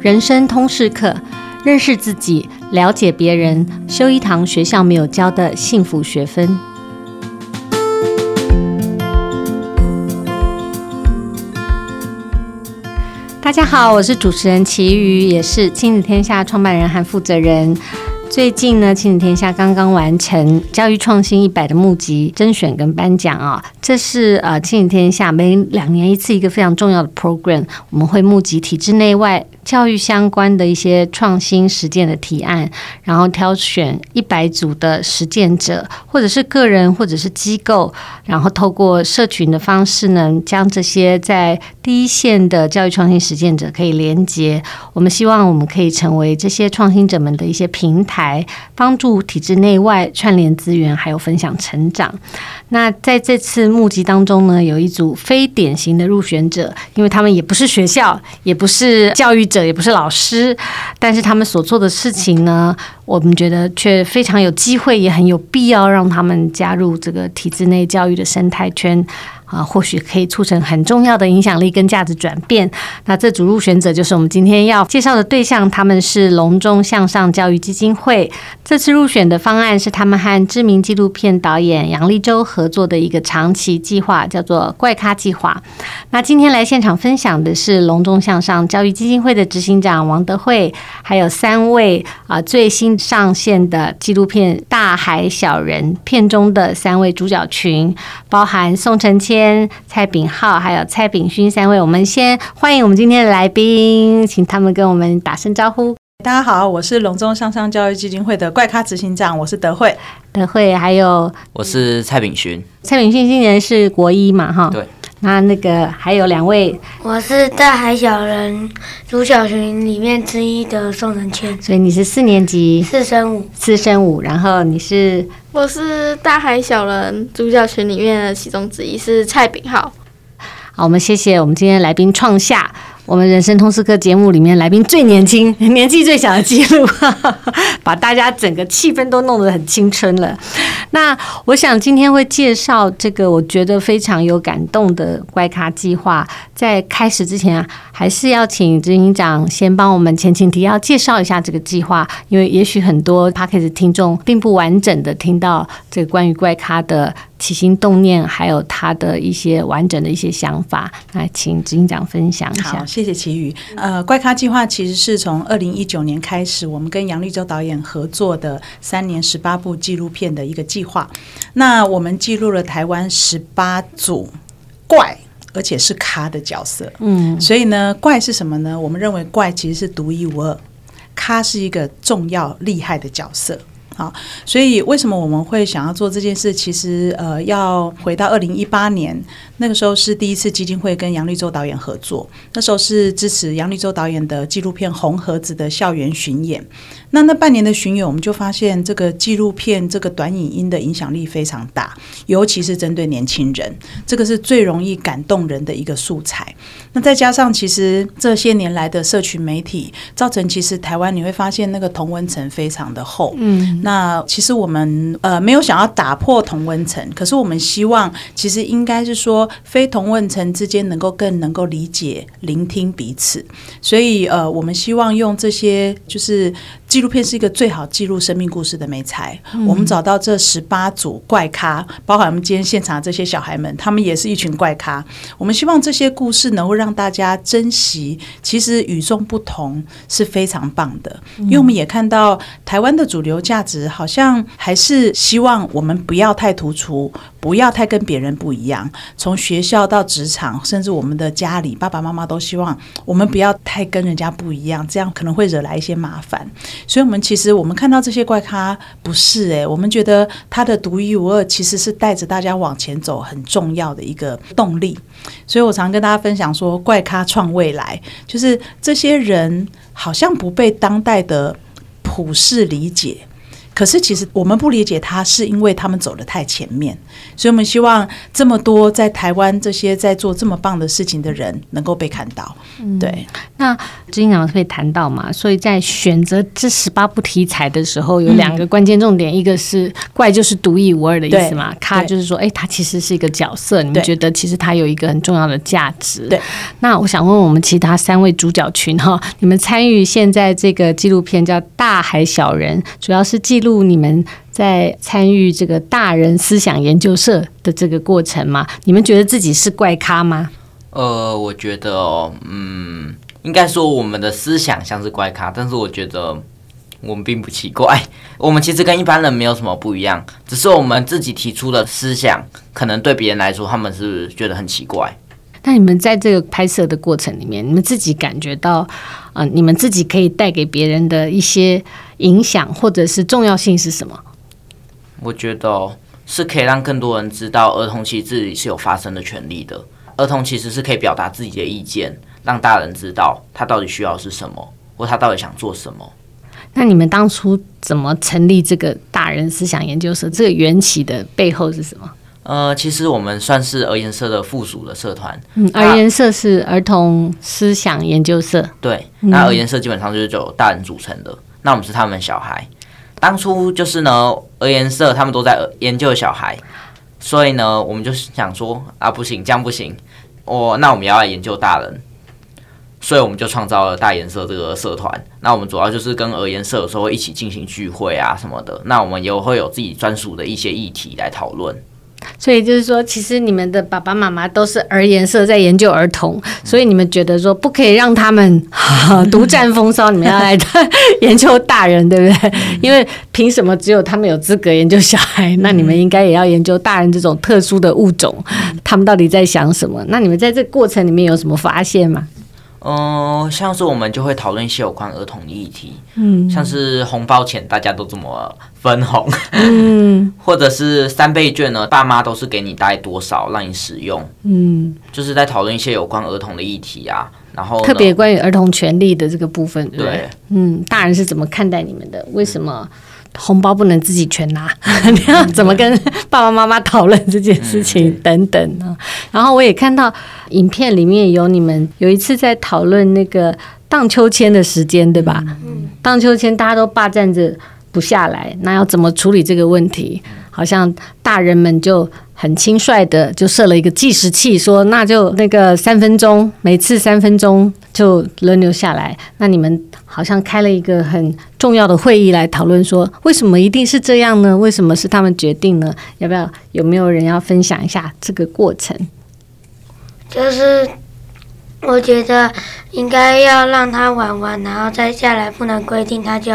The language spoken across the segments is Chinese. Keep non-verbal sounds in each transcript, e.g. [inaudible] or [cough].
人生通识课，认识自己，了解别人，修一堂学校没有教的幸福学分。大家好，我是主持人齐瑜，也是亲子天下创办人和负责人。最近呢，亲子天下刚刚完成教育创新一百的募集甄选跟颁奖啊，这是呃亲子天下每两年一次一个非常重要的 program，我们会募集体制内外。教育相关的一些创新实践的提案，然后挑选一百组的实践者，或者是个人，或者是机构，然后透过社群的方式呢，将这些在第一线的教育创新实践者可以连接。我们希望我们可以成为这些创新者们的一些平台，帮助体制内外串联资源，还有分享成长。那在这次募集当中呢，有一组非典型的入选者，因为他们也不是学校，也不是教育者。也不是老师，但是他们所做的事情呢，我们觉得却非常有机会，也很有必要让他们加入这个体制内教育的生态圈。啊，或许可以促成很重要的影响力跟价值转变。那这组入选者就是我们今天要介绍的对象，他们是隆中向上教育基金会。这次入选的方案是他们和知名纪录片导演杨立洲合作的一个长期计划，叫做“怪咖计划”。那今天来现场分享的是隆中向上教育基金会的执行长王德慧，还有三位啊最新上线的纪录片《大海小人》片中的三位主角群，包含宋承谦。蔡炳浩还有蔡炳勋三位，我们先欢迎我们今天的来宾，请他们跟我们打声招呼。大家好，我是隆中向上教育基金会的怪咖执行长，我是德惠。德惠还有我是蔡炳勋。蔡炳勋今年是国一嘛？哈，对。那那个还有两位，我是大海小人主角群里面之一的宋仁谦，所以你是四年级，四升五，四升五，然后你是，我是大海小人主角群里面的其中之一，是蔡炳浩。好，我们谢谢我们今天来宾创下。我们人生通识课节目里面来宾最年轻、年纪最小的记录，把大家整个气氛都弄得很青春了。那我想今天会介绍这个我觉得非常有感动的怪咖计划。在开始之前啊，还是要请执行长先帮我们前情提要介绍一下这个计划，因为也许很多 Podcast 听众并不完整的听到这个关于怪咖的起心动念，还有他的一些完整的一些想法。来，请执行长分享一下。谢谢齐宇。呃，怪咖计划其实是从二零一九年开始，我们跟杨立州导演合作的三年十八部纪录片的一个计划。那我们记录了台湾十八组怪，而且是咖的角色。嗯，所以呢，怪是什么呢？我们认为怪其实是独一无二，咖是一个重要厉害的角色。好，所以为什么我们会想要做这件事？其实，呃，要回到二零一八年，那个时候是第一次基金会跟杨立洲导演合作，那时候是支持杨立洲导演的纪录片《红盒子》的校园巡演。那那半年的巡演，我们就发现这个纪录片这个短影音的影响力非常大，尤其是针对年轻人，这个是最容易感动人的一个素材。那再加上，其实这些年来的社群媒体，造成其实台湾你会发现那个同温层非常的厚。嗯，那其实我们呃没有想要打破同温层，可是我们希望，其实应该是说非同温层之间能够更能够理解、聆听彼此。所以呃，我们希望用这些就是。纪录片是一个最好记录生命故事的美材。嗯、我们找到这十八组怪咖，包括我们今天现场的这些小孩们，他们也是一群怪咖。我们希望这些故事能够让大家珍惜，其实与众不同是非常棒的。因为我们也看到台湾的主流价值好像还是希望我们不要太突出，不要太跟别人不一样。从学校到职场，甚至我们的家里，爸爸妈妈都希望我们不要太跟人家不一样，这样可能会惹来一些麻烦。所以，我们其实我们看到这些怪咖不是诶，我们觉得他的独一无二其实是带着大家往前走很重要的一个动力。所以我常跟大家分享说，怪咖创未来，就是这些人好像不被当代的普世理解。可是其实我们不理解他，是因为他们走得太前面，所以我们希望这么多在台湾这些在做这么棒的事情的人能够被看到。嗯、对，那经常会谈到嘛，所以在选择这十八部题材的时候，有两个关键重点，嗯、一个是怪就是独一无二的意思嘛，咖就是说，哎，他其实是一个角色，你们觉得其实他有一个很重要的价值。对，那我想问问我们其他三位主角群哈，你们参与现在这个纪录片叫《大海小人》，主要是记录你们在参与这个大人思想研究社的这个过程吗？你们觉得自己是怪咖吗？呃，我觉得哦，嗯，应该说我们的思想像是怪咖，但是我觉得我们并不奇怪，我们其实跟一般人没有什么不一样，只是我们自己提出的思想，可能对别人来说他们是觉得很奇怪。那你们在这个拍摄的过程里面，你们自己感觉到，嗯、呃，你们自己可以带给别人的一些影响或者是重要性是什么？我觉得是可以让更多人知道，儿童其实自己是有发声的权利的。儿童其实是可以表达自己的意见，让大人知道他到底需要是什么，或他到底想做什么。那你们当初怎么成立这个大人思想研究社？这个缘起的背后是什么？呃，其实我们算是儿研社的附属的社团。嗯，儿研社是儿童思想研究社。对，那儿研社基本上就是由大人组成的。那我们是他们小孩。当初就是呢，儿研社他们都在研究小孩，所以呢，我们就是想说啊，不行，这样不行。哦，那我们要来研究大人，所以我们就创造了大颜色这个社团。那我们主要就是跟儿研社有时候一起进行聚会啊什么的。那我们也会有自己专属的一些议题来讨论。所以就是说，其实你们的爸爸妈妈都是儿研社在研究儿童，所以你们觉得说不可以让他们 [laughs] 独占风骚，你们要来研究大人，对不对？因为凭什么只有他们有资格研究小孩？那你们应该也要研究大人这种特殊的物种，他们到底在想什么？那你们在这过程里面有什么发现吗？嗯、呃，像是我们就会讨论一些有关儿童的议题，嗯，像是红包钱大家都这么分红，嗯，[laughs] 或者是三倍券呢，爸妈都是给你大概多少让你使用，嗯，就是在讨论一些有关儿童的议题啊，然后特别关于儿童权利的这个部分，对，对，嗯，大人是怎么看待你们的？为什么？红包不能自己全拿，[laughs] 你要怎么跟 [laughs] 爸爸妈妈讨论这件事情？等等。呢？然后我也看到影片里面有你们有一次在讨论那个荡秋千的时间，对吧？荡秋千大家都霸占着不下来，那要怎么处理这个问题？好像大人们就很轻率的就设了一个计时器，说那就那个三分钟，每次三分钟就轮流下来。那你们好像开了一个很重要的会议来讨论，说为什么一定是这样呢？为什么是他们决定呢？要不要有没有人要分享一下这个过程？就是我觉得应该要让他玩完，然后再下来，不能规定他就。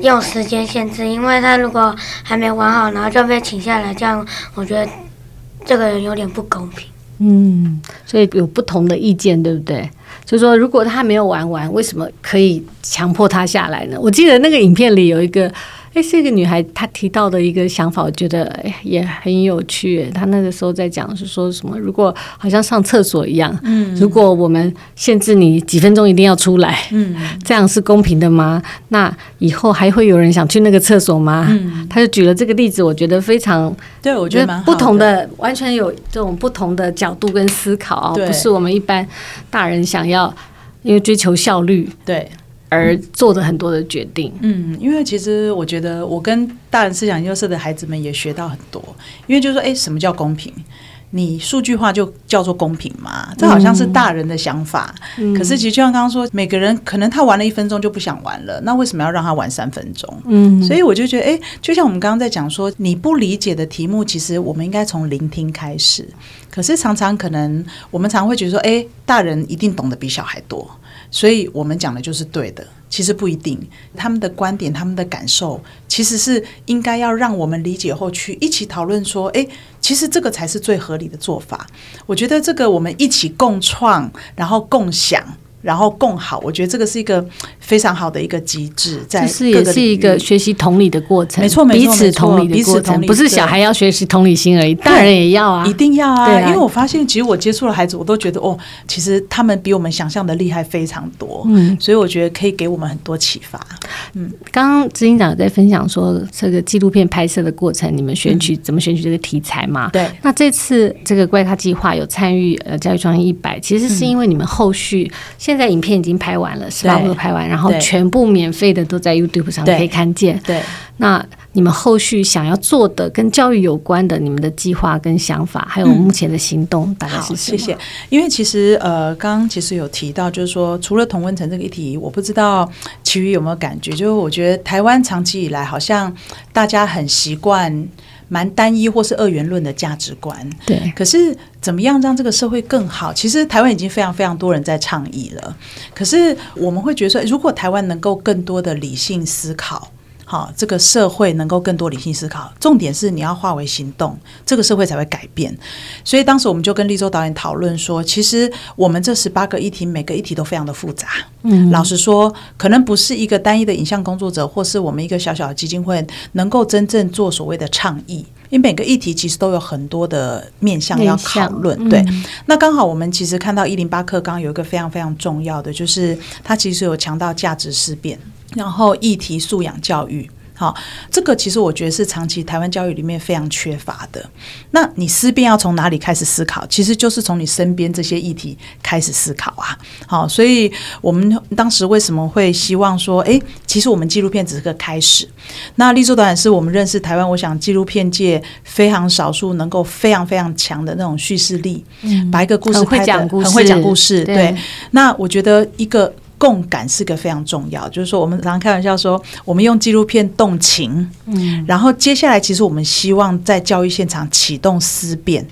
用时间限制，因为他如果还没玩好，然后就被请下来，这样我觉得这个人有点不公平。嗯，所以有不同的意见，对不对？就是说，如果他没有玩完，为什么可以强迫他下来呢？我记得那个影片里有一个。哎，这个女孩她提到的一个想法，我觉得哎也很有趣。她那个时候在讲是说什么？如果好像上厕所一样，嗯，如果我们限制你几分钟一定要出来，嗯，这样是公平的吗？那以后还会有人想去那个厕所吗？嗯，她就举了这个例子，我觉得非常，对，我觉得不同的，完全有这种不同的角度跟思考，不是我们一般大人想要因为追求效率，对。而做的很多的决定，嗯，因为其实我觉得我跟大人思想研究社的孩子们也学到很多，因为就是说，哎，什么叫公平？你数据化就叫做公平嘛？这好像是大人的想法，嗯、可是其实就像刚刚说，每个人可能他玩了一分钟就不想玩了，那为什么要让他玩三分钟？嗯，所以我就觉得，哎，就像我们刚刚在讲说，你不理解的题目，其实我们应该从聆听开始。可是常常可能我们常会觉得说，哎，大人一定懂得比小孩多。所以我们讲的就是对的，其实不一定。他们的观点、他们的感受，其实是应该要让我们理解后去一起讨论说，诶，其实这个才是最合理的做法。我觉得这个我们一起共创，然后共享，然后共好。我觉得这个是一个非非常好的一个机制，在这是也是一个学习同理的过程，没错，没错，彼此同理的过程，不是小孩要学习同理心而已，大人也要啊，一定要啊，啊。因为我发现，其实我接触了孩子，我都觉得哦，其实他们比我们想象的厉害非常多，嗯，所以我觉得可以给我们很多启发。嗯，刚刚执行长有在分享说，这个纪录片拍摄的过程，你们选取、嗯、怎么选取这个题材嘛？对，那这次这个怪咖计划有参与呃教育创新一百，其实是因为你们后续、嗯、现在影片已经拍完了，十八部都拍完，然后全部免费的都在 YouTube 上可以看见。对，对那你们后续想要做的跟教育有关的，你们的计划跟想法，还有目前的行动，嗯、大概是什么？谢谢。因为其实呃，刚刚其实有提到，就是说除了同温层这个议题，我不知道其余有没有感觉，就是我觉得台湾长期以来好像大家很习惯。蛮单一或是二元论的价值观，对。可是怎么样让这个社会更好？其实台湾已经非常非常多人在倡议了。可是我们会觉得说，如果台湾能够更多的理性思考。好，这个社会能够更多理性思考，重点是你要化为行动，这个社会才会改变。所以当时我们就跟立州导演讨论说，其实我们这十八个议题，每个议题都非常的复杂。嗯，老实说，可能不是一个单一的影像工作者，或是我们一个小小的基金会能够真正做所谓的倡议，因为每个议题其实都有很多的面向要讨论。嗯、对，那刚好我们其实看到一零八课纲有一个非常非常重要的，就是它其实有强调价值思辨。然后议题素养教育，好，这个其实我觉得是长期台湾教育里面非常缺乏的。那你思辨要从哪里开始思考？其实就是从你身边这些议题开始思考啊。好，所以我们当时为什么会希望说，哎，其实我们纪录片只是个开始。那立柱导演是我们认识台湾，我想纪录片界非常少数能够非常非常强的那种叙事力，嗯，把一个故事很会讲故事，很会讲故事。对，那我觉得一个。共感是个非常重要，就是说我们常常开玩笑说，我们用纪录片动情，嗯，然后接下来其实我们希望在教育现场启动思辨，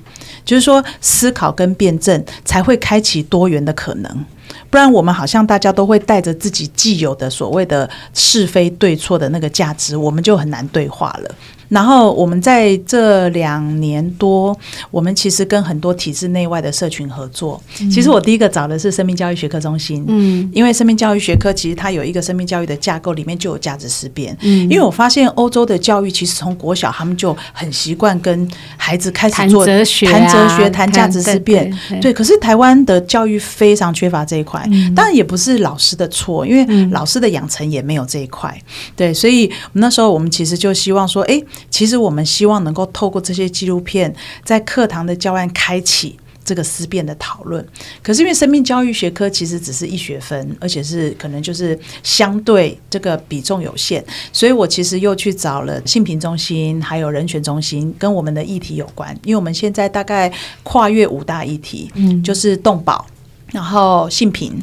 就是说思考跟辩证才会开启多元的可能，不然我们好像大家都会带着自己既有的所谓的是非对错的那个价值，我们就很难对话了。然后我们在这两年多，我们其实跟很多体制内外的社群合作。其实我第一个找的是生命教育学科中心，嗯，因为生命教育学科其实它有一个生命教育的架构，里面就有价值思辨。嗯，因为我发现欧洲的教育其实从国小他们就很习惯跟孩子开始做谈哲学、谈哲学、谈价值思辨。对，可是台湾的教育非常缺乏这一块，当然也不是老师的错，因为老师的养成也没有这一块。对，所以那时候我们其实就希望说，哎。其实我们希望能够透过这些纪录片，在课堂的教案开启这个思辨的讨论。可是因为生命教育学科其实只是一学分，而且是可能就是相对这个比重有限，所以我其实又去找了性平中心，还有人权中心，跟我们的议题有关。因为我们现在大概跨越五大议题，嗯，就是动保，然后性平，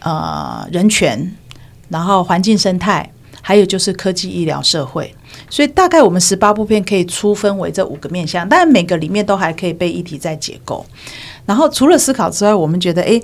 呃，人权，然后环境生态，还有就是科技、医疗、社会。所以大概我们十八部片可以粗分为这五个面向，但每个里面都还可以被议题再解构。然后除了思考之外，我们觉得，诶，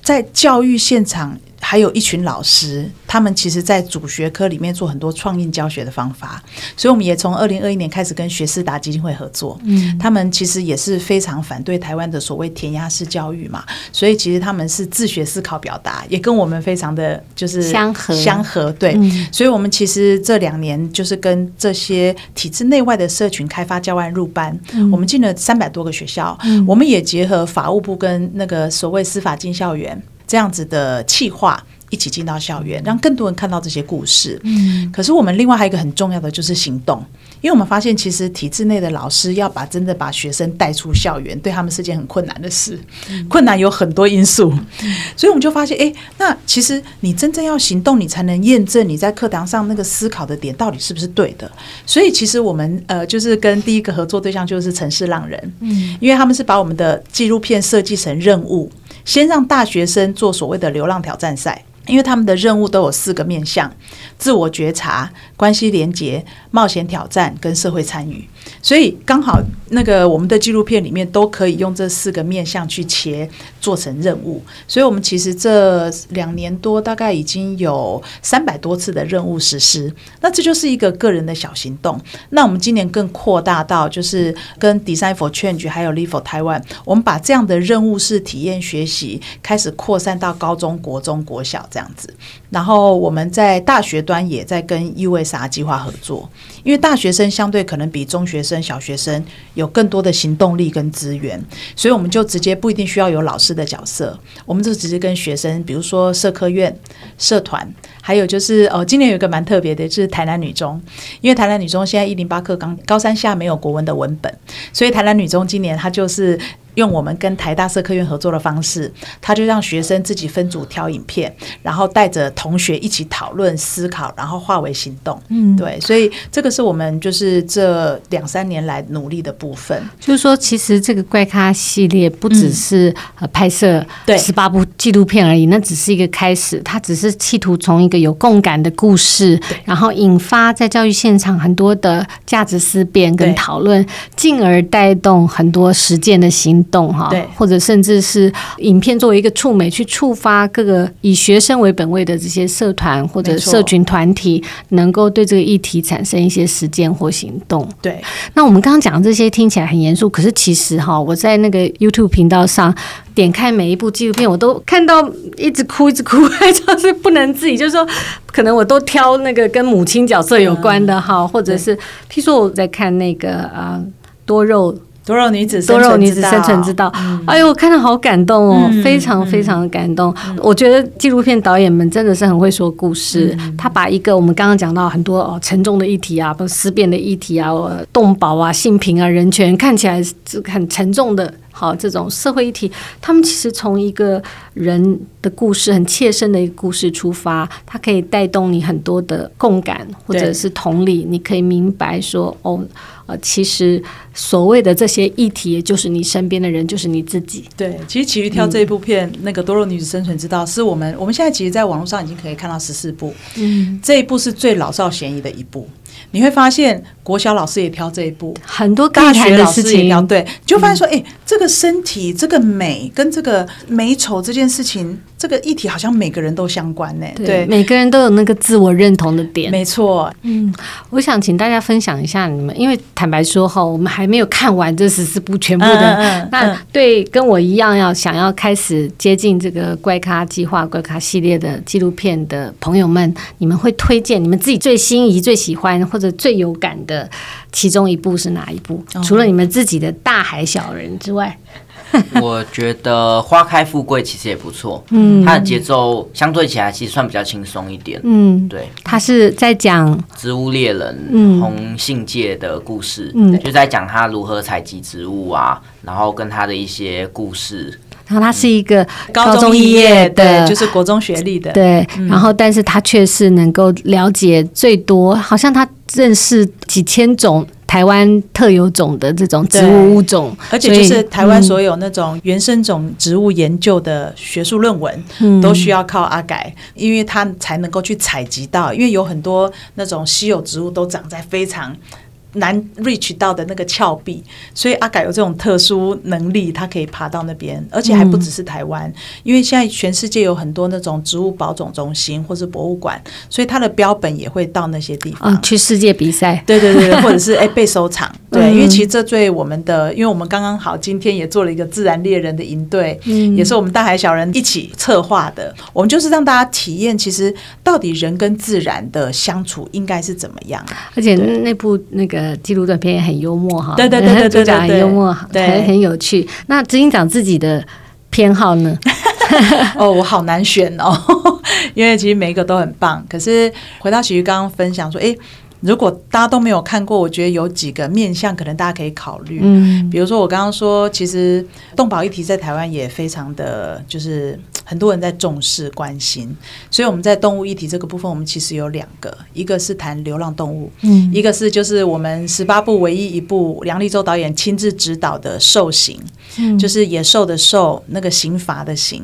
在教育现场。还有一群老师，他们其实在主学科里面做很多创意教学的方法，所以我们也从二零二一年开始跟学思达基金会合作。嗯，他们其实也是非常反对台湾的所谓填鸭式教育嘛，所以其实他们是自学思考表达，也跟我们非常的就是相合。相合。对，嗯，所以我们其实这两年就是跟这些体制内外的社群开发教案入班，嗯，我们进了三百多个学校，嗯，我们也结合法务部跟那个所谓司法进校园。这样子的企划一起进到校园，让更多人看到这些故事。嗯，可是我们另外还有一个很重要的就是行动，因为我们发现其实体制内的老师要把真的把学生带出校园，对他们是件很困难的事。困难有很多因素，所以我们就发现，哎，那其实你真正要行动，你才能验证你在课堂上那个思考的点到底是不是对的。所以其实我们呃，就是跟第一个合作对象就是城市浪人，嗯，因为他们是把我们的纪录片设计成任务。先让大学生做所谓的流浪挑战赛，因为他们的任务都有四个面向：自我觉察、关系连结、冒险挑战跟社会参与。所以刚好那个我们的纪录片里面都可以用这四个面向去切做成任务。所以我们其实这两年多大概已经有三百多次的任务实施。那这就是一个个人的小行动。那我们今年更扩大到就是跟 Design for Change 还有 Live for Taiwan，我们把这样的任务式体验学习开始扩散到高中国中国小这样子。然后我们在大学端也在跟 U 啥计划合作，因为大学生相对可能比中学生、小学生有更多的行动力跟资源，所以我们就直接不一定需要有老师的角色，我们就直接跟学生，比如说社科院、社团，还有就是哦，今年有一个蛮特别的，就是台南女中，因为台南女中现在一零八课刚高三下没有国文的文本，所以台南女中今年它就是。用我们跟台大社科院合作的方式，他就让学生自己分组挑影片，然后带着同学一起讨论思考，然后化为行动。嗯，对，所以这个是我们就是这两三年来努力的部分。就是说，其实这个怪咖系列不只是呃拍摄对十八部纪录片而已，那只是一个开始。它只是企图从一个有共感的故事，然后引发在教育现场很多的价值思辨跟讨论，进而带动很多实践的行动。动哈，或者甚至是影片作为一个触媒，去触发各个以学生为本位的这些社团或者社群团体，能够对这个议题产生一些实践或行动。对，那我们刚刚讲的这些听起来很严肃，可是其实哈，我在那个 YouTube 频道上点开每一部纪录片，我都看到一直哭，一直哭，就是不能自己，就是说，可能我都挑那个跟母亲角色有关的哈，或者是譬如说我在看那个啊多肉。多肉女子，多肉女子生存之道。嗯、哎呦，我看到好感动哦，嗯、非常非常的感动。嗯、我觉得纪录片导演们真的是很会说故事。嗯、他把一个我们刚刚讲到很多哦沉重的议题啊，不思辨的议题啊，动保啊、性平啊、人权，看起来是很沉重的。好，这种社会议题，他们其实从一个人的故事，很切身的一个故事出发，它可以带动你很多的共感或者是同理。你可以明白说，哦，呃，其实所谓的这些议题，也就是你身边的人，就是你自己。对，其实奇遇挑这一部片，嗯、那个《多肉女子生存之道》，是我们我们现在其实在网络上已经可以看到十四部，嗯，这一部是最老少咸宜的一部。你会发现，国小老师也挑这一步，很多大学老师也挑，对，就发现说，哎、嗯欸，这个身体、这个美跟这个美丑这件事情。这个议题好像每个人都相关呢，对，对每个人都有那个自我认同的点，没错。嗯，我想请大家分享一下你们，因为坦白说哈，我们还没有看完这十四部全部的。嗯嗯嗯、那对跟我一样要想要开始接近这个怪咖计划、怪咖系列的纪录片的朋友们，你们会推荐你们自己最心仪、最喜欢或者最有感的其中一部是哪一部？哦、除了你们自己的大海小人之外。[laughs] 我觉得花开富贵其实也不错，嗯，它的节奏相对起来其实算比较轻松一点，嗯，对，它是在讲植物猎人红信界的故事，嗯，就在讲他如何采集植物啊，然后跟他的一些故事，然后他是一个高中毕业的，就是国中学历的，对，然后但是他却是能够了解最多，好像他认识几千种。台湾特有种的这种植物物种，而且就是台湾所有那种原生种植物研究的学术论文，嗯、都需要靠阿改，因为他才能够去采集到，因为有很多那种稀有植物都长在非常。难 reach 到的那个峭壁，所以阿改有这种特殊能力，他可以爬到那边，而且还不只是台湾，嗯、因为现在全世界有很多那种植物保种中心或是博物馆，所以他的标本也会到那些地方、嗯、去世界比赛，对对对，或者是 [laughs] 哎、欸、被收藏，对，嗯、因为其实这对我们的，因为我们刚刚好今天也做了一个自然猎人的营队，嗯，也是我们大海小人一起策划的，我们就是让大家体验，其实到底人跟自然的相处应该是怎么样，而且那部那个。纪录短片也很幽默哈，对对对 [laughs] 对对，主讲很幽默，对，很很有趣。那执行长自己的偏好呢？[laughs] 哦，我好难选哦，[laughs] 因为其实每一个都很棒。可是回到琦瑜刚刚分享说，哎。如果大家都没有看过，我觉得有几个面向可能大家可以考虑。嗯，比如说我刚刚说，其实动保议题在台湾也非常的就是很多人在重视关心，所以我们在动物议题这个部分，我们其实有两个，一个是谈流浪动物，嗯，一个是就是我们十八部唯一一部梁立州导演亲自指导的兽刑，嗯，就是野兽的兽，那个刑罚的刑，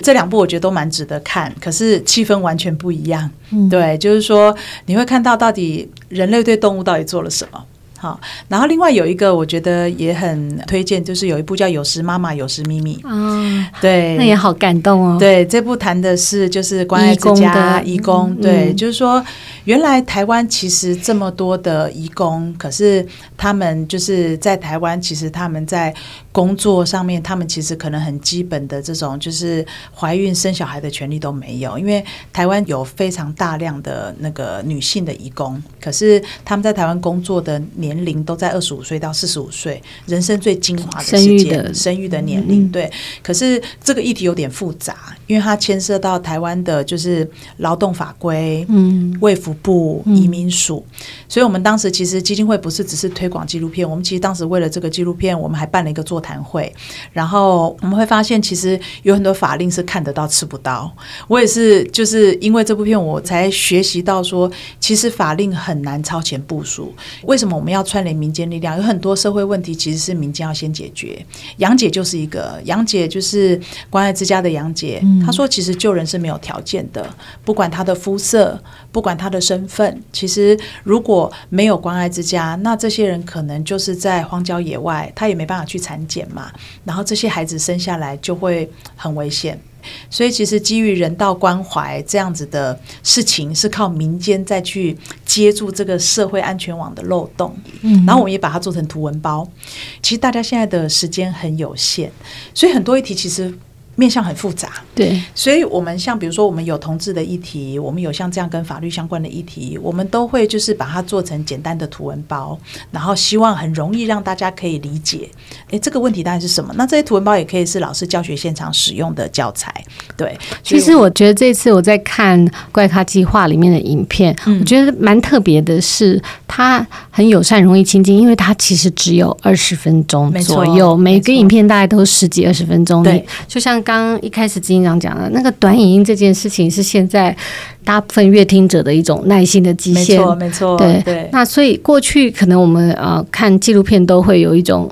这两部我觉得都蛮值得看，可是气氛完全不一样。嗯，对，就是说你会看到到底。人类对动物到底做了什么？好，然后另外有一个我觉得也很推荐，就是有一部叫《有时妈妈，有时咪咪》啊，对，那也好感动哦。对，这部谈的是就是关爱之家义工，对，就是说原来台湾其实这么多的义工，可是他们就是在台湾，其实他们在工作上面，他们其实可能很基本的这种就是怀孕生小孩的权利都没有，因为台湾有非常大量的那个女性的义工，可是他们在台湾工作的年。年龄都在二十五岁到四十五岁，人生最精华的时间，生育的年龄。对，可是这个议题有点复杂，因为它牵涉到台湾的，就是劳动法规、嗯，卫福部、移民署。所以，我们当时其实基金会不是只是推广纪录片，我们其实当时为了这个纪录片，我们还办了一个座谈会。然后我们会发现，其实有很多法令是看得到吃不到。我也是，就是因为这部片，我才学习到说，其实法令很难超前部署。为什么我们要？要串联民间力量，有很多社会问题其实是民间要先解决。杨姐就是一个，杨姐就是关爱之家的杨姐。她说，其实救人是没有条件的，不管他的肤色，不管他的身份。其实如果没有关爱之家，那这些人可能就是在荒郊野外，他也没办法去产检嘛。然后这些孩子生下来就会很危险。所以，其实基于人道关怀这样子的事情，是靠民间再去接住这个社会安全网的漏洞。嗯，然后我们也把它做成图文包。其实大家现在的时间很有限，所以很多议题其实。面向很复杂，对，所以我们像比如说，我们有同志的议题，我们有像这样跟法律相关的议题，我们都会就是把它做成简单的图文包，然后希望很容易让大家可以理解。诶，这个问题大概是什么？那这些图文包也可以是老师教学现场使用的教材。对，其实我觉得这次我在看怪咖计划里面的影片，嗯、我觉得蛮特别的是，它很友善，容易亲近，因为它其实只有二十分钟左右，每个影片大概都十几二十分钟。对，就像。刚一开始执行长讲的那个短影音这件事情，是现在大部分乐听者的一种耐心的极限。没错，没错。对对。那所以过去可能我们呃看纪录片都会有一种。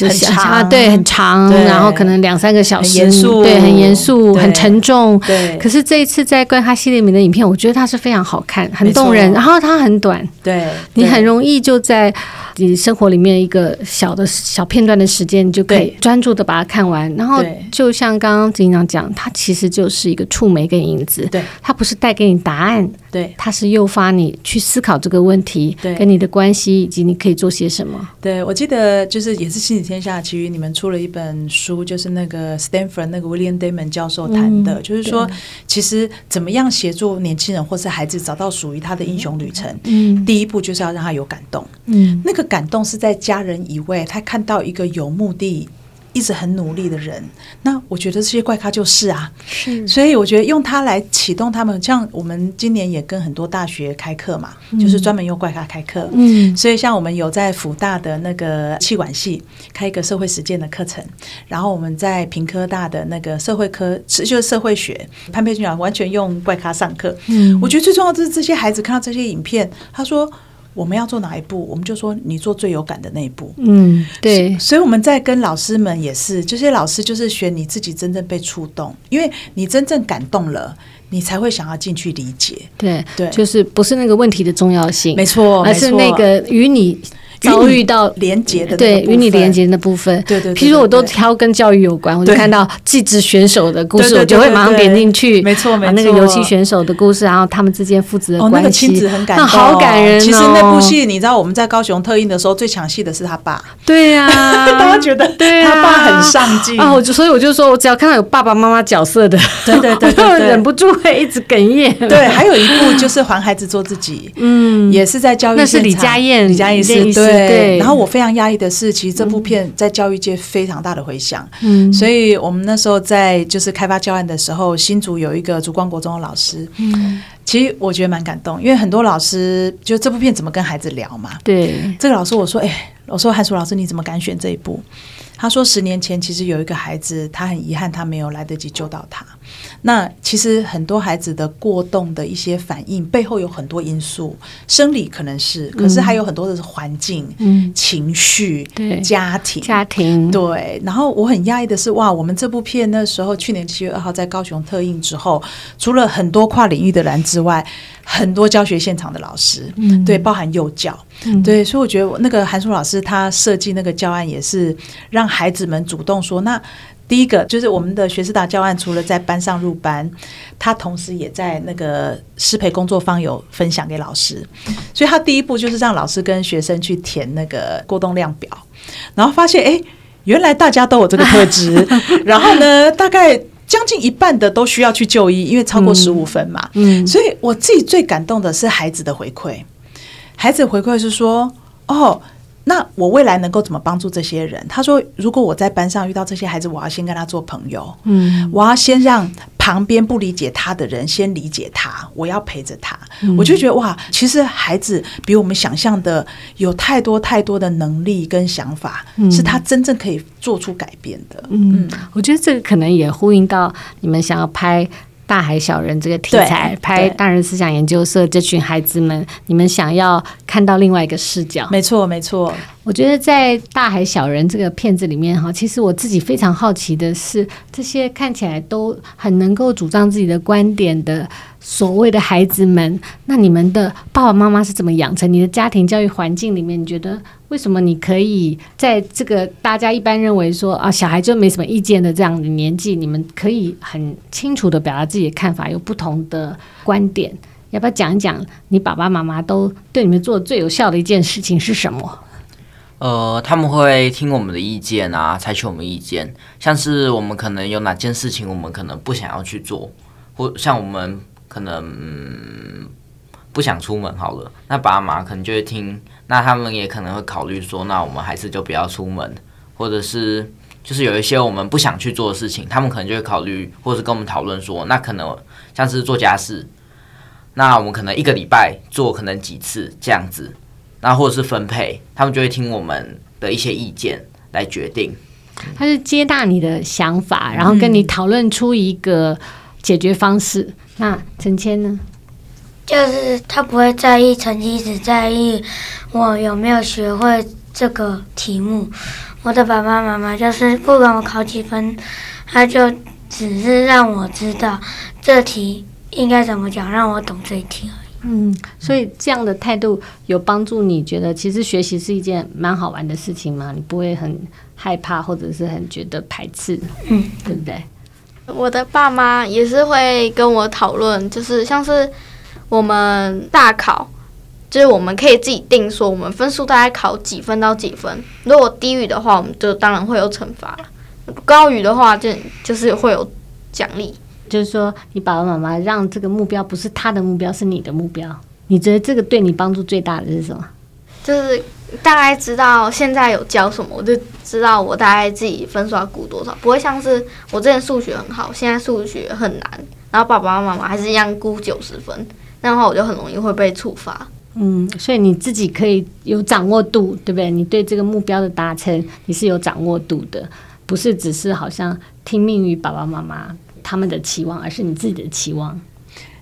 很长，对，很长，然后可能两三个小时，对，很严肃，很沉重。对。可是这一次在怪咖系列里面的影片，我觉得它是非常好看，很动人，然后它很短，对，你很容易就在你生活里面一个小的小片段的时间，你就可以专注的把它看完。然后就像刚刚执行长讲，它其实就是一个触媒跟影子，对，它不是带给你答案，对，它是诱发你去思考这个问题，对，跟你的关系以及你可以做些什么。对，我记得就是也是心天下其余你们出了一本书，就是那个 Stanford 那个 William Damon 教授谈的，嗯、就是说，其实怎么样协助年轻人或是孩子找到属于他的英雄旅程，嗯，第一步就是要让他有感动，嗯，那个感动是在家人以外，他看到一个有目的。一直很努力的人，那我觉得这些怪咖就是啊，是，所以我觉得用它来启动他们，像我们今年也跟很多大学开课嘛，嗯、就是专门用怪咖开课，嗯，所以像我们有在辅大的那个气管系开一个社会实践的课程，然后我们在平科大的那个社会科，就是社会学，潘佩君讲完全用怪咖上课，嗯，我觉得最重要就是这些孩子看到这些影片，他说。我们要做哪一步？我们就说你做最有感的那一步。嗯，对。所，以我们在跟老师们也是，这些老师就是选你自己真正被触动，因为你真正感动了，你才会想要进去理解。对对，就是不是那个问题的重要性，没错，而是那个与你。遭遇到连接的对与你连接的部分，对对，譬如我都挑跟教育有关，我就看到技职选手的故事，我就会马上点进去，没错没错，那个游戏选手的故事，然后他们之间父子的关系，那个亲子很感动，好感人。其实那部戏，你知道我们在高雄特映的时候，最抢戏的是他爸。对呀，[laughs] 大家觉得他爸很上进。啊，我就所以我就说我只要看到有爸爸妈妈角色的，对对对，[laughs] 就忍不住会一直哽咽。对，还有一部就是还孩子做自己，嗯，也是在教育，那是李佳燕，李佳燕是对，然后我。非常压抑的是，其实这部片在教育界非常大的回响。嗯，所以我们那时候在就是开发教案的时候，新竹有一个竹光国中的老师，嗯，其实我觉得蛮感动，因为很多老师就这部片怎么跟孩子聊嘛？对，这个老师我说，哎。我说：“韩淑老师，你怎么敢选这一部？”他说：“十年前，其实有一个孩子，他很遗憾，他没有来得及救到他。那其实很多孩子的过动的一些反应背后有很多因素，生理可能是，可是还有很多的是环境、嗯、情绪、对。家庭、家庭。对。然后我很讶异的是，哇，我们这部片那时候去年七月二号在高雄特映之后，除了很多跨领域的人之外，很多教学现场的老师，嗯，对，包含幼教，嗯、对，所以我觉得那个韩叔老师他设计那个教案也是让孩子们主动说那。第一个就是我们的学士达教案，除了在班上入班，他同时也在那个师培工作坊有分享给老师。所以他第一步就是让老师跟学生去填那个过动量表，然后发现哎，原来大家都有这个特 [laughs] 质。然后呢，大概将近一半的都需要去就医，因为超过十五分嘛。嗯，所以我自己最感动的是孩子的回馈，孩子回馈是说哦。那我未来能够怎么帮助这些人？他说：“如果我在班上遇到这些孩子，我要先跟他做朋友，嗯，我要先让旁边不理解他的人先理解他，我要陪着他。嗯，我就觉得哇，其实孩子比我们想象的有太多太多的能力跟想法，嗯，是他真正可以做出改变的。嗯，我觉得这个可能也呼应到你们想要拍。”大海小人这个题材，拍大人思想研究社这群孩子们，你们想要看到另外一个视角。没错，没错。我觉得在大海小人这个片子里面哈，其实我自己非常好奇的是，这些看起来都很能够主张自己的观点的所谓的孩子们，那你们的爸爸妈妈是怎么养成？你的家庭教育环境里面，你觉得？为什么你可以在这个大家一般认为说啊，小孩就没什么意见的这样的年纪，你们可以很清楚地表达自己的看法，有不同的观点？要不要讲一讲你爸爸妈妈都对你们做最有效的一件事情是什么？呃，他们会听我们的意见啊，采取我们意见，像是我们可能有哪件事情我们可能不想要去做，或像我们可能、嗯、不想出门好了，那爸妈可能就会听。那他们也可能会考虑说，那我们还是就不要出门，或者是就是有一些我们不想去做的事情，他们可能就会考虑，或者是跟我们讨论说，那可能像是做家事，那我们可能一个礼拜做可能几次这样子，那或者是分配，他们就会听我们的一些意见来决定。他是接纳你的想法，然后跟你讨论出一个解决方式。嗯、那陈谦呢？就是他不会在意成绩，只在意我有没有学会这个题目。我的爸爸妈妈就是不管我考几分，他就只是让我知道这题应该怎么讲，让我懂这一题而已。嗯，所以这样的态度有帮助你觉得其实学习是一件蛮好玩的事情吗？你不会很害怕或者是很觉得排斥，嗯，对不对？我的爸妈也是会跟我讨论，就是像是。我们大考就是我们可以自己定说，我们分数大概考几分到几分。如果低于的话，我们就当然会有惩罚；高于的话，就就是会有奖励。就是说，你爸爸妈妈让这个目标不是他的目标，是你的目标。你觉得这个对你帮助最大的是什么？就是大概知道现在有教什么，我就知道我大概自己分数要估多少，不会像是我之前数学很好，现在数学很难，然后爸爸妈妈还是一样估九十分。那样的话，我就很容易会被处罚。嗯，所以你自己可以有掌握度，对不对？你对这个目标的达成，你是有掌握度的，不是只是好像听命于爸爸妈妈他们的期望，而是你自己的期望。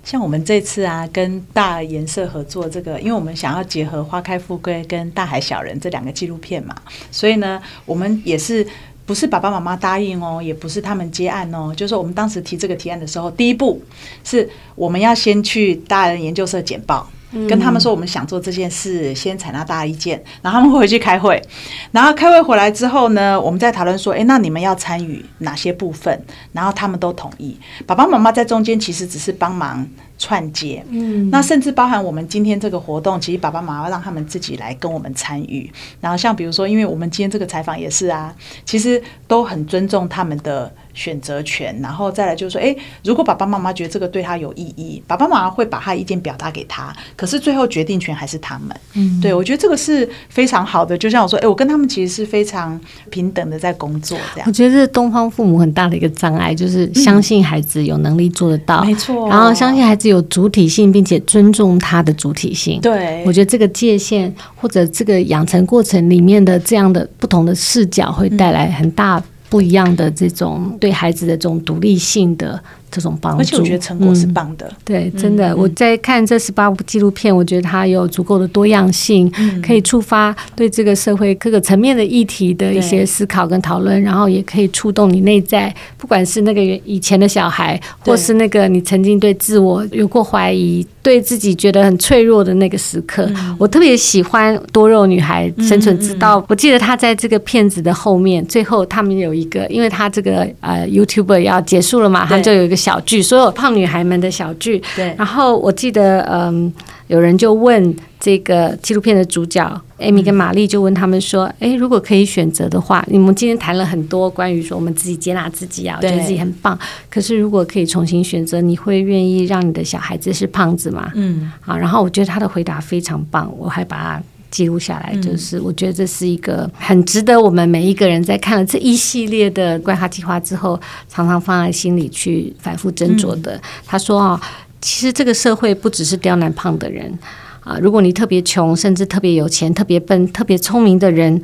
像我们这次啊，跟大颜色合作这个，因为我们想要结合《花开富贵》跟《大海小人》这两个纪录片嘛，所以呢，我们也是。不是爸爸妈妈答应哦，也不是他们接案哦，就是说我们当时提这个提案的时候，第一步是我们要先去大人研究社简报。跟他们说，我们想做这件事，先采纳大家意见，然后他们会回去开会，然后开会回来之后呢，我们再讨论说，诶，那你们要参与哪些部分？然后他们都同意。爸爸妈妈在中间其实只是帮忙串接，嗯，那甚至包含我们今天这个活动，其实爸爸妈妈让他们自己来跟我们参与。然后像比如说，因为我们今天这个采访也是啊，其实都很尊重他们的。选择权，然后再来就是说，诶，如果爸爸妈妈觉得这个对他有意义，爸爸妈妈会把他意见表达给他，可是最后决定权还是他们。嗯，对，我觉得这个是非常好的。就像我说，诶，我跟他们其实是非常平等的在工作。这样，我觉得这是东方父母很大的一个障碍，就是相信孩子有能力做得到，没错。然后相信孩子有主体性，并且尊重他的主体性。对，我觉得这个界限或者这个养成过程里面的这样的不同的视角，会带来很大不一样的这种对孩子的这种独立性的。这种帮助，而且我觉得成果是棒的。嗯、对，真的，嗯、我在看这十八部纪录片，我觉得它有足够的多样性，嗯、可以触发对这个社会各个层面的议题的一些思考跟讨论，然后也可以触动你内在，不管是那个以前的小孩，或是那个你曾经对自我有过怀疑，对自己觉得很脆弱的那个时刻。嗯、我特别喜欢多肉女孩生存之道。嗯、我记得她在这个片子的后面，最后他们有一个，因为她这个呃 YouTuber 要结束了嘛，他就有一个。小剧，所有胖女孩们的小剧。对。然后我记得，嗯，有人就问这个纪录片的主角艾米跟玛丽，就问他们说：“哎、嗯，如果可以选择的话，你们今天谈了很多关于说我们自己接纳自己啊，我觉得自己很棒。可是如果可以重新选择，你会愿意让你的小孩子是胖子吗？”嗯。好，然后我觉得他的回答非常棒，我还把它。记录下来，就是我觉得这是一个很值得我们每一个人在看了这一系列的怪咖计划之后，常常放在心里去反复斟酌的。他说啊，其实这个社会不只是刁难胖的人啊，如果你特别穷，甚至特别有钱、特别笨、特别聪明的人，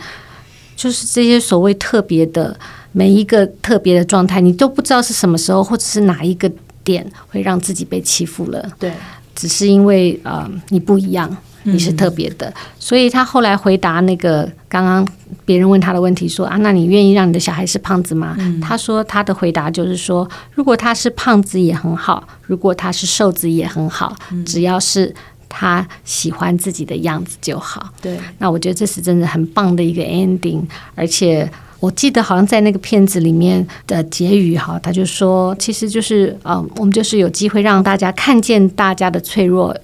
就是这些所谓特别的每一个特别的状态，你都不知道是什么时候或者是哪一个点会让自己被欺负了。对，只是因为啊，你不一样。你是特别的，所以他后来回答那个刚刚别人问他的问题说啊，那你愿意让你的小孩是胖子吗？嗯、他说他的回答就是说，如果他是胖子也很好，如果他是瘦子也很好，嗯、只要是他喜欢自己的样子就好。对，那我觉得这是真的很棒的一个 ending，而且我记得好像在那个片子里面的结语哈，他就说，其实就是嗯，我们就是有机会让大家看见大家的脆弱。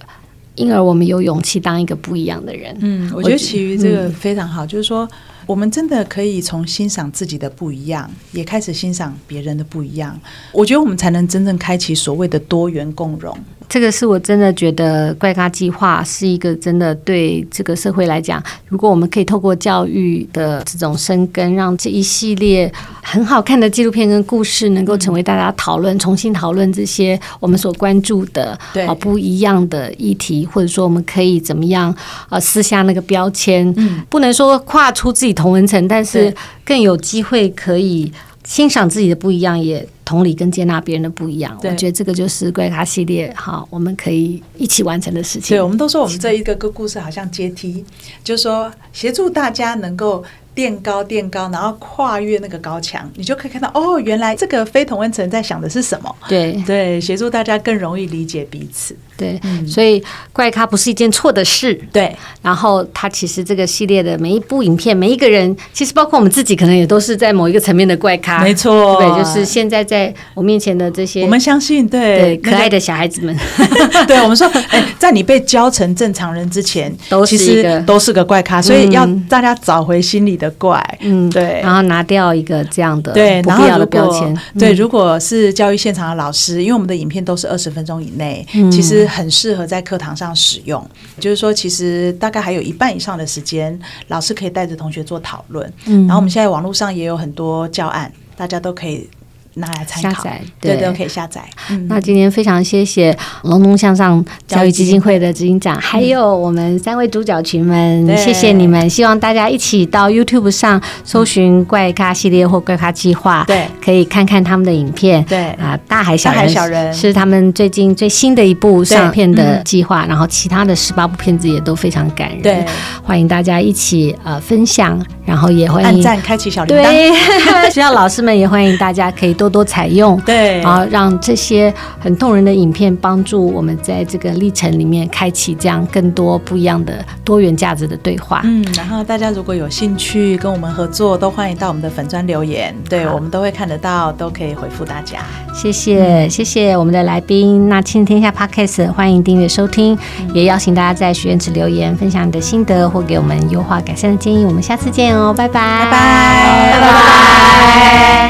因而我们有勇气当一个不一样的人。嗯，我觉得其余这个非常好，嗯、就是说我们真的可以从欣赏自己的不一样，也开始欣赏别人的不一样。我觉得我们才能真正开启所谓的多元共融。这个是我真的觉得怪咖计划是一个真的对这个社会来讲，如果我们可以透过教育的这种生根，让这一系列很好看的纪录片跟故事能够成为大家讨论、重新讨论这些我们所关注的啊不一样的议题，或者说我们可以怎么样啊撕下那个标签，不能说跨出自己同文层，但是更有机会可以欣赏自己的不一样也。同理跟接纳别人的不一样，我觉得这个就是怪咖系列哈，我们可以一起完成的事情。对，我们都说我们这一个个故事好像阶梯，就是说协助大家能够。垫高，垫高，然后跨越那个高墙，你就可以看到哦，原来这个非同温层在想的是什么？对对，协助大家更容易理解彼此。对，嗯、所以怪咖不是一件错的事。对，然后他其实这个系列的每一部影片，每一个人，其实包括我们自己，可能也都是在某一个层面的怪咖。没错，对，就是现在在我面前的这些，我们相信，对，对可爱的小孩子们，[laughs] 对我们说，[laughs] 哎，在你被教成正常人之前，都是一个都是个怪咖，所以要大家找回心里的。的怪，嗯，对，然后拿掉一个这样的对不必要的标签。对，如果是教育现场的老师，因为我们的影片都是二十分钟以内，嗯、其实很适合在课堂上使用。就是说，其实大概还有一半以上的时间，老师可以带着同学做讨论。嗯，然后我们现在网络上也有很多教案，大家都可以。拿来参考，对，都可以下载。那今天非常谢谢龙龙向上教育基金会的执行长，还有我们三位主角群们，谢谢你们。希望大家一起到 YouTube 上搜寻“怪咖系列”或“怪咖计划”，对，可以看看他们的影片。对。啊，大海小人是他们最近最新的一部上片的计划，然后其他的十八部片子也都非常感人。对，欢迎大家一起呃分享，然后也欢迎按赞、开启小铃铛。对，[laughs] 学校老师们也欢迎大家可以多。多多采用，对，然后让这些很动人的影片帮助我们在这个历程里面开启这样更多不一样的多元价值的对话。嗯，然后大家如果有兴趣跟我们合作，都欢迎到我们的粉砖留言，对，我们都会看得到，都可以回复大家。谢谢，嗯、谢谢我们的来宾。那亲子天下 Podcast 欢迎订阅收听，嗯、也邀请大家在许愿池留言，分享你的心得或给我们优化改善的建议。我们下次见哦，拜拜，拜拜，拜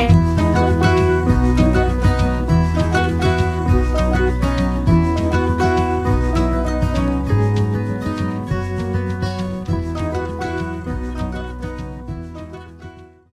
拜。